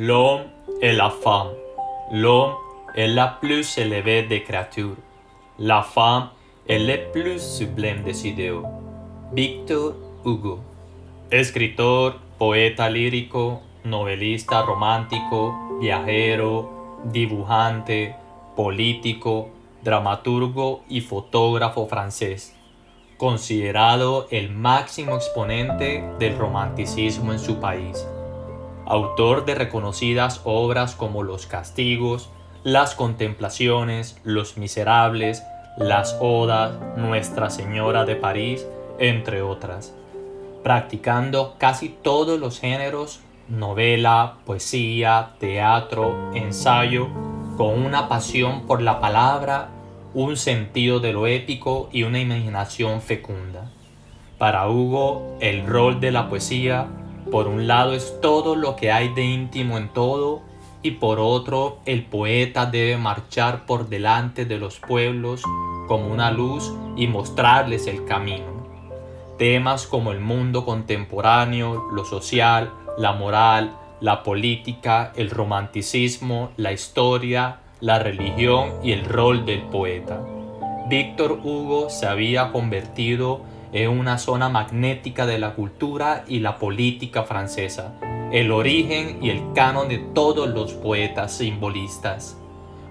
et la femme. L'homme est la plus élevée des créatures. La femme est le plus sublime des idéaux. Victor Hugo. Escritor, poeta lírico, novelista romántico, viajero, dibujante, político, dramaturgo y fotógrafo francés, considerado el máximo exponente del romanticismo en su país. Autor de reconocidas obras como Los Castigos, Las Contemplaciones, Los Miserables, Las Odas, Nuestra Señora de París, entre otras. Practicando casi todos los géneros, novela, poesía, teatro, ensayo, con una pasión por la palabra, un sentido de lo épico y una imaginación fecunda. Para Hugo, el rol de la poesía, por un lado, es todo lo que hay de íntimo en todo, y por otro, el poeta debe marchar por delante de los pueblos como una luz y mostrarles el camino. Temas como el mundo contemporáneo, lo social, la moral, la política, el romanticismo, la historia, la religión y el rol del poeta. Víctor Hugo se había convertido en una zona magnética de la cultura y la política francesa, el origen y el canon de todos los poetas simbolistas.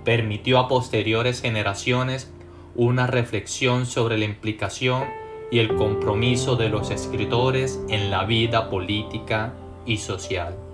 Permitió a posteriores generaciones una reflexión sobre la implicación y el compromiso de los escritores en la vida política y social.